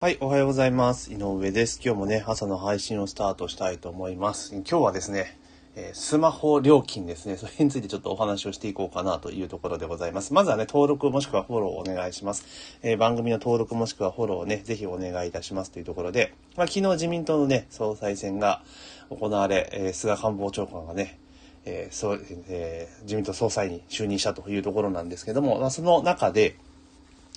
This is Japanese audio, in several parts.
はい、おはようございます。井上です。今日もね、朝の配信をスタートしたいと思います。今日はですね、えースマホ料金ですね、それについてちょっとお話をしていこうかなというところでございます。まずはね、登録もしくはフォローをお願いします。えー番組の登録もしくはフォローをね、ぜひお願いいたしますというところで、まあ、昨日自民党のね、総裁選が行われ、えー菅官房長官がね、えーそうえ自民党総裁に就任したというところなんですけども、まあ、その中で、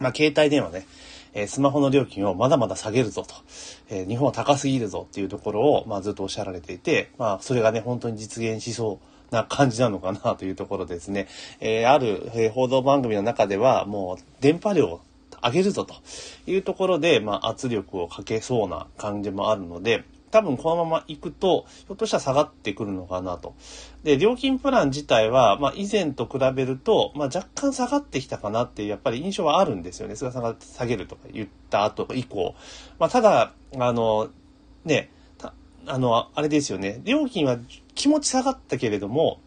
まあ、携帯電話ね、えスマホの料金をまだまだ下げるぞと、え日本は高すぎるぞっていうところを、まあ、ずっとおっしゃられていて、まあ、それがね、本当に実現しそうな感じなのかなというところですね。えーある、えー報道番組の中では、もう、電波量を上げるぞというところで、まあ、圧力をかけそうな感じもあるので、多分このまま行くと、ひょっとしたら下がってくるのかなと。で、料金プラン自体は、まあ、以前と比べると、まあ、若干下がってきたかなっていう、やっぱり印象はあるんですよね。菅さんが下げるとか言った後以降。まあ、ただ、あの、ね、あの、あれですよね。料金は気持ち下がったけれども、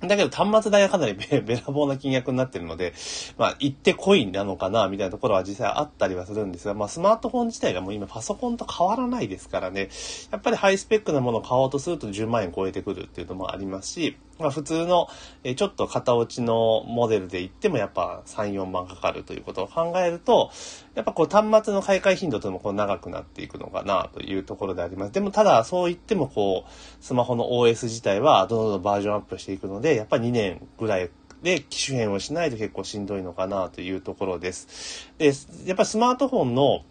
だけど端末代はかなり べべらぼうな金額になってるので、まあ、行ってこいなのかな、みたいなところは実際あったりはするんですが、まあ、スマートフォン自体がもう今パソコンと変わらないですからね、やっぱりハイスペックなものを買おうとすると10万円超えてくるっていうのもありますし、まあ、普通の、えちょっと型落ちのモデルで言ってもやっぱ3、4万かかるということを考えると、やっぱこう端末の買い替え頻度ともこう長くなっていくのかなというところであります。でもただそう言ってもこう、スマホの OS 自体はどんどんバージョンアップしていくので、やっぱ2年ぐらいで機種変をしないと結構しんどいのかなというところです。で、やっぱスマートフォンの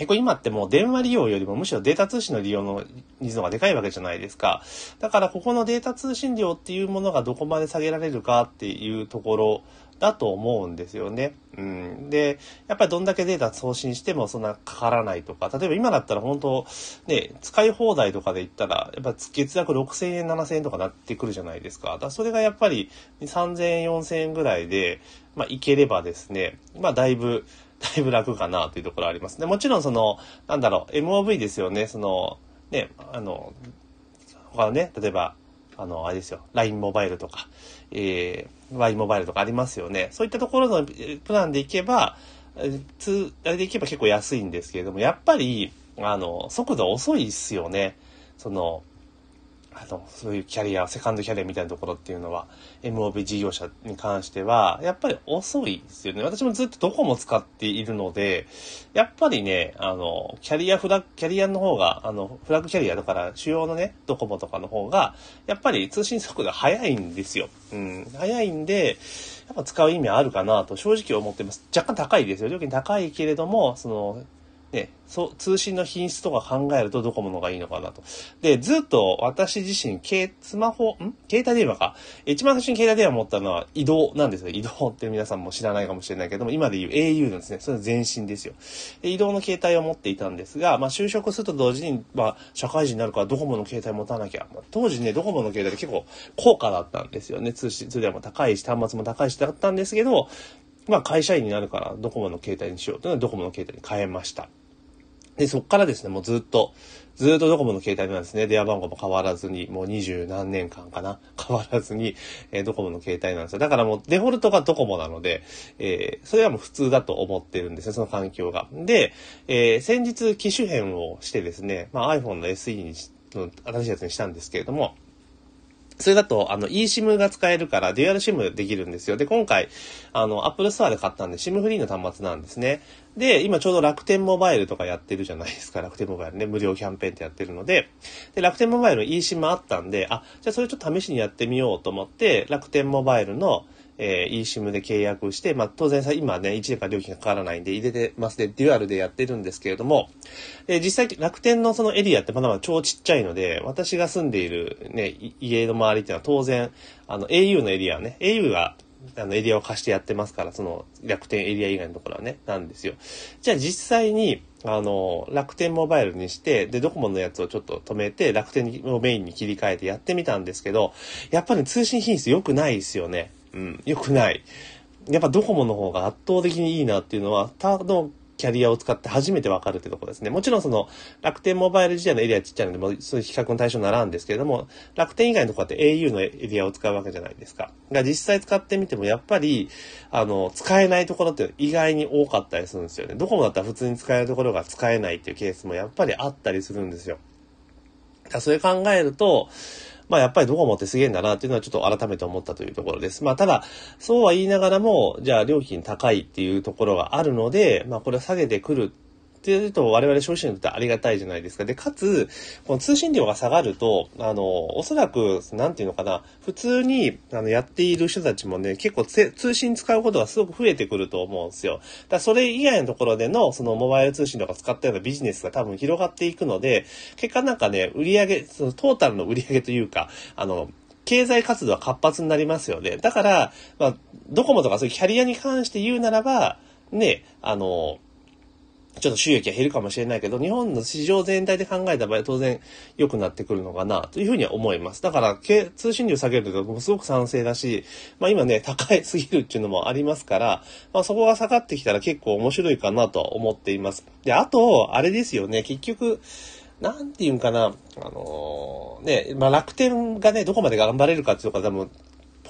結構今ってもう電話利用よりもむしろデータ通信の利用のニーズの方がでかいわけじゃないですか。だからここのデータ通信量っていうものがどこまで下げられるかっていうところだと思うんですよね。うん。で、やっぱりどんだけデータ送信してもそんなかからないとか、例えば今だったら本当ね、使い放題とかで言ったら、やっぱ月額6000円、7000円とかなってくるじゃないですか。だからそれがやっぱり3000円、4000円ぐらいで、まあいければですね、まあだいぶ、だいぶ楽かなというところありますね。もちろんその、なんだろう、MOV ですよね。その、ね、あの、他のね、例えば、あの、あれですよ、LINE モバイルとか、えー、Y モバイルとかありますよね。そういったところのプランでいけば、えーつ、あれでいけば結構安いんですけれども、やっぱり、あの、速度遅いっすよね。その、あの、そういうキャリア、セカンドキャリアみたいなところっていうのは、MOB 事業者に関しては、やっぱり遅いですよね。私もずっとドコモ使っているので、やっぱりね、あの、キャリアフラッグ、キャリアの方が、あの、フラッグキャリアだから、主要のね、ドコモとかの方が、やっぱり通信速度が速いんですよ。うん、速いんで、やっぱ使う意味あるかなと正直思ってます。若干高いですよ。料金高いけれども、その、ね、そう、通信の品質とか考えるとドコモのがいいのかなと。で、ずっと私自身、携、スマホ、ん？携帯電話か。一番最初に携帯電話持ったのは移動なんですよ。移動って皆さんも知らないかもしれないけども、今で言う au なんですね。それの前身ですよ。で移動の携帯を持っていたんですが、まあ就職すると同時に、まあ社会人になるからドコモの携帯持たなきゃ。まあ当時ね、ドコモの携帯って結構高価だったんですよね。通信、通電も高いし、端末も高いしだったんですけど、まあ会社員になるからドコモの携帯にしようというのはドコモの携帯に変えました。で、そっからですね、もうずっと、ずっとドコモの携帯なんですね。電話番号も変わらずに、もう二十何年間かな。変わらずに、えードコモの携帯なんですよ。だからもうデフォルトがドコモなので、えーそれはもう普通だと思ってるんですね、その環境が。で、えー先日機種変をしてですね、まあ iPhone の SE に、の新しいやつにしたんですけれども、それだと、あの、eSIM が使えるから、デュアル SIM できるんですよ。で、今回、あの、Apple Store で買ったんで、SIM フリーの端末なんですね。で、今ちょうど楽天モバイルとかやってるじゃないですか。楽天モバイルね、無料キャンペーンってやってるので、で、楽天モバイルの eSIM あったんで、あ、じゃあそれちょっと試しにやってみようと思って、楽天モバイルの、えー、eSIM で契約して、まあ、当然さ、今ね、1年間料金がかからないんで入れてますで、デュアルでやってるんですけれども、で、実際楽天のそのエリアってまだまだ超ちっちゃいので、私が住んでいるね、家の周りっていうのは当然、あの、au のエリアね、au が、あの、エリアを貸してやってますから、その、楽天エリア以外のところはね、なんですよ。じゃあ実際に、あの、楽天モバイルにして、で、ドコモのやつをちょっと止めて、楽天をメインに切り替えてやってみたんですけど、やっぱり通信品質良くないですよね。うん、良くない。やっぱドコモの方が圧倒的にいいなっていうのは、他のキャリアを使って初めてわかるってとこですね。もちろんその楽天モバイル自体のエリアちっちゃいので、もうそういう比較の対象にならんですけれども、楽天以外のところって au のエリアを使うわけじゃないですか。が実際使ってみてもやっぱり、あの、使えないところって意外に多かったりするんですよね。ドコモだったら普通に使えるところが使えないっていうケースもやっぱりあったりするんですよ。だそれ考えると、まあやっぱりドコモってすげえんだなっていうのはちょっと改めて思ったというところです。まあただ、そうは言いながらも、じゃあ料金高いっていうところがあるので、まあこれは下げてくるっていうと我々消費者にとってありがたいじゃないですか。で、かつ、この通信料が下がると、あの、おそらく、なんていうのかな、普通に、あの、やっている人たちもね、結構通信使うことがすごく増えてくると思うんですよ。だそれ以外のところでの、そのモバイル通信とか使ったようなビジネスが多分広がっていくので、結果なんかね、売上そのトータルの売上というか、あの、経済活動は活発になりますよね。だから、まあ、ドコモとかそういうキャリアに関して言うならば、ね、あの、ちょっと収益が減るかもしれないけど、日本の市場全体で考えた場合は当然良くなってくるのかなというふうには思います。だから、通信料下げるとかすごく賛成だし、まあ今ね、高いすぎるっていうのもありますから、まあそこが下がってきたら結構面白いかなと思っています。で、あと、あれですよね、結局、なんていうんかな、あのー、ね、まあ楽天がね、どこまで頑張れるかっていうのが多分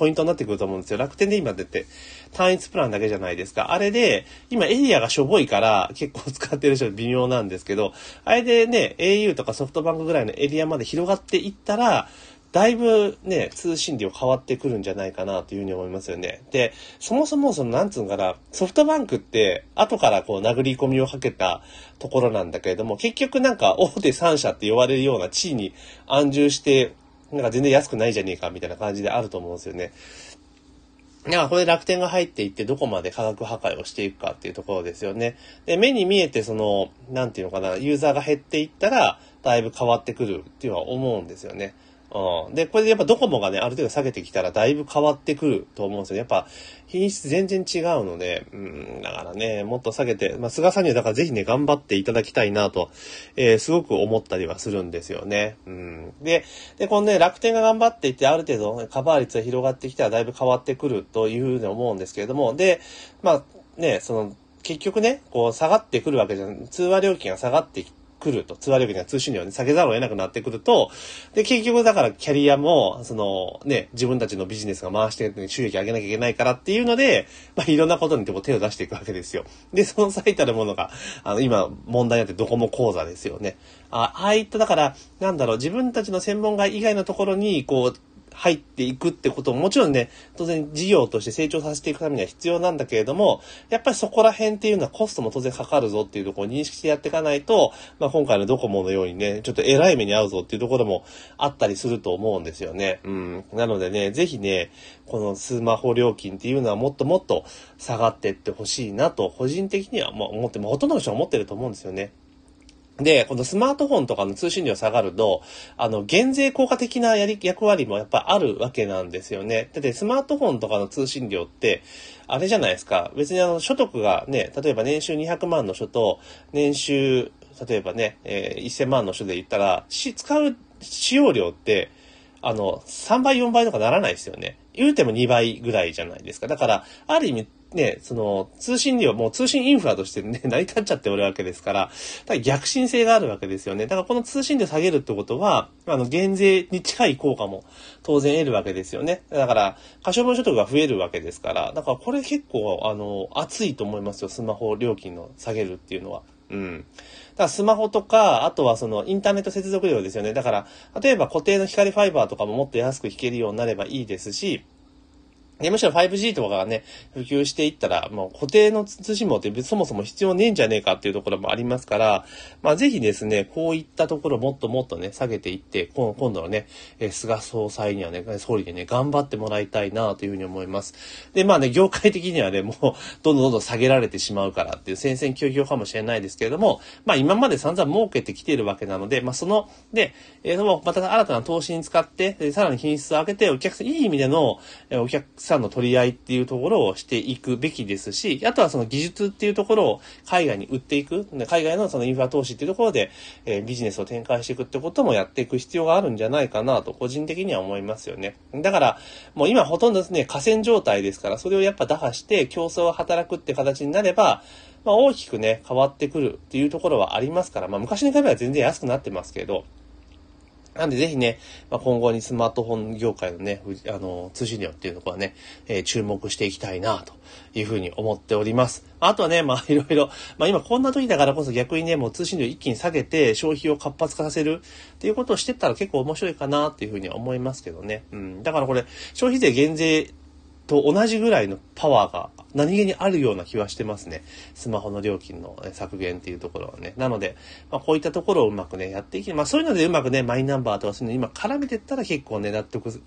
ポイントになってくると思うんですよ。楽天で今出て、単一プランだけじゃないですか。あれで、今エリアがしょぼいから結構使ってる人微妙なんですけど、あれでね、au とかソフトバンクぐらいのエリアまで広がっていったら、だいぶね、通信量変わってくるんじゃないかなというふうに思いますよね。で、そもそもその、なんつうんかな、ソフトバンクって後からこう殴り込みをかけたところなんだけれども、結局なんか大手3社って呼ばれるような地位に安住してなんか全然安くないじゃねえかみたいな感じであると思うんですよね。いや、これ楽天が入っていってどこまで価格破壊をしていくかっていうところですよね。で、目に見えてその、なんていうのかな、ユーザーが減っていったら、だいぶ変わってくるっていうのは思うんですよね。うん。で、これでやっぱドコモがね、ある程度下げてきたらだいぶ変わってくると思うんですよね。やっぱ品質全然違うので、うん、だからね、もっと下げて、まあ、菅さんにはだからぜひね、頑張っていただきたいなと、えー、すごく思ったりはするんですよね。うん。で、で、このね、楽天が頑張っていって、ある程度、カバー率が広がってきたらだいぶ変わってくるというふうに思うんですけれども、で、まあ、ね、その、結局ね、こう下がってくるわけじゃん、通話料金が下がってき来ると、通話料金や通信料に下げざるを得なくなってくると、で、結局だからキャリアも、そのね、自分たちのビジネスが回して収益上げなきゃいけないからっていうので、まあいろんなことにでも手を出していくわけですよ。で、その最たるものが、あの、今問題になってドコモ講座ですよね。あああいった、だから、なんだろう、自分たちの専門外以外のところに、こう、入っていくってことももちろんね、当然事業として成長させていくためには必要なんだけれども、やっぱりそこら辺っていうのはコストも当然かかるぞっていうところを認識してやっていかないと、まあ今回のドコモのようにね、ちょっと偉い目に遭うぞっていうところもあったりすると思うんですよね。うん。なのでね、ぜひね、このスマホ料金っていうのはもっともっと下がってってほしいなと、個人的にはもう思って、まあほとんどの人は思ってると思うんですよね。で、このスマートフォンとかの通信量下がると、あの、減税効果的なやり、役割もやっぱあるわけなんですよね。だってスマートフォンとかの通信量って、あれじゃないですか。別にあの、所得がね、例えば年収200万の人と、年収、例えばね、えー、1000万の人で言ったら、し、使う使用量って、あの、3倍、4倍とかならないですよね。言うても2倍ぐらいじゃないですか。だから、ある意味、ね、その、通信量、もう通信インフラとしてね、成り立っちゃっておるわけですから、だから逆進性があるわけですよね。だからこの通信量下げるってことは、あの、減税に近い効果も当然得るわけですよね。だから、可処分所得が増えるわけですから、だからこれ結構、あの、熱いと思いますよ、スマホ料金の下げるっていうのは。うん。だからスマホとか、あとはそのインターネット接続量ですよね。だから、例えば固定の光ファイバーとかももっと安く引けるようになればいいですし、でむしろ 5G とかがね、普及していったら、もう固定の通信網ってそもそも必要ねえんじゃねえかっていうところもありますから、まあぜひですね、こういったところもっともっとね、下げていって、今度のね、菅総裁にはね、総理でね、頑張ってもらいたいなというふうに思います。で、まあね、業界的にはね、もう、どんどんどんどん下げられてしまうからっていう戦々恐々かもしれないですけれども、まあ今まで散々儲けてきているわけなので、まあその、で、えー、また新たな投資に使って、さらに品質を上げて、お客さん、いい意味での、お客さん産の取り合いっていうところをしていくべきですし、あとはその技術っていうところを海外に売っていく、海外のそのインフラ投資っていうところで、えー、ビジネスを展開していくってこともやっていく必要があるんじゃないかなと、個人的には思いますよね。だから、もう今ほとんどですね、河川状態ですから、それをやっぱ打破して競争が働くって形になれば、まあ、大きくね、変わってくるっていうところはありますから、まあ、昔に比べれば全然安くなってますけど、なんでぜひね、まあ、今後にスマートフォン業界のね、あの、通信量っていうところはね、えー、注目していきたいな、というふうに思っております。あとはね、まあ いろいろ、まあ今こんな時だからこそ逆にね、もう通信量一気に下げて消費を活発化させるっていうことをしてったら結構面白いかなっていうふうには思いますけどね。うん。だからこれ、消費税減税と同じぐらいのパワーが何気にあるような気はしてますね。スマホの料金の削減っていうところはね。なので、まあ、こういったところをうまくね、やっていき、まあそういうのでうまくね、マイナンバーとかそういうの今絡めてったら結構ね、納得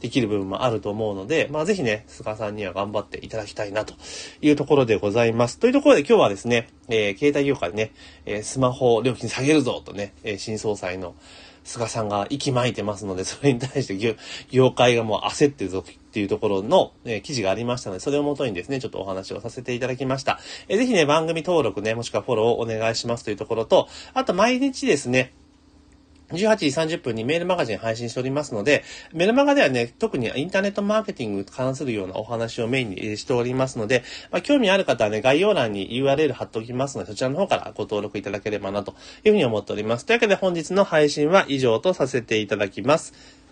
できる部分もあると思うので、まあぜひね、菅さんには頑張っていただきたいなというところでございます。というところで今日はですね、えー、携帯業界ね、えー、スマホ料金下げるぞとね、えー、新総裁の菅さんが息巻いてますので、それに対して業界がもう焦ってるぞっていうところの、えー、記事がありましたので、それをもとにですね、ちょっとお話をさせていただきました。えー、ぜひね、番組登録ね、もしくはフォローをお願いしますというところと、あと毎日ですね、18時30分にメールマガジン配信しておりますので、メールマガではね、特にインターネットマーケティングに関するようなお話をメインにしておりますので、まあ、興味ある方はね、概要欄に URL 貼っておきますので、そちらの方からご登録いただければなというふうに思っております。というわけで本日の配信は以上とさせていただきます。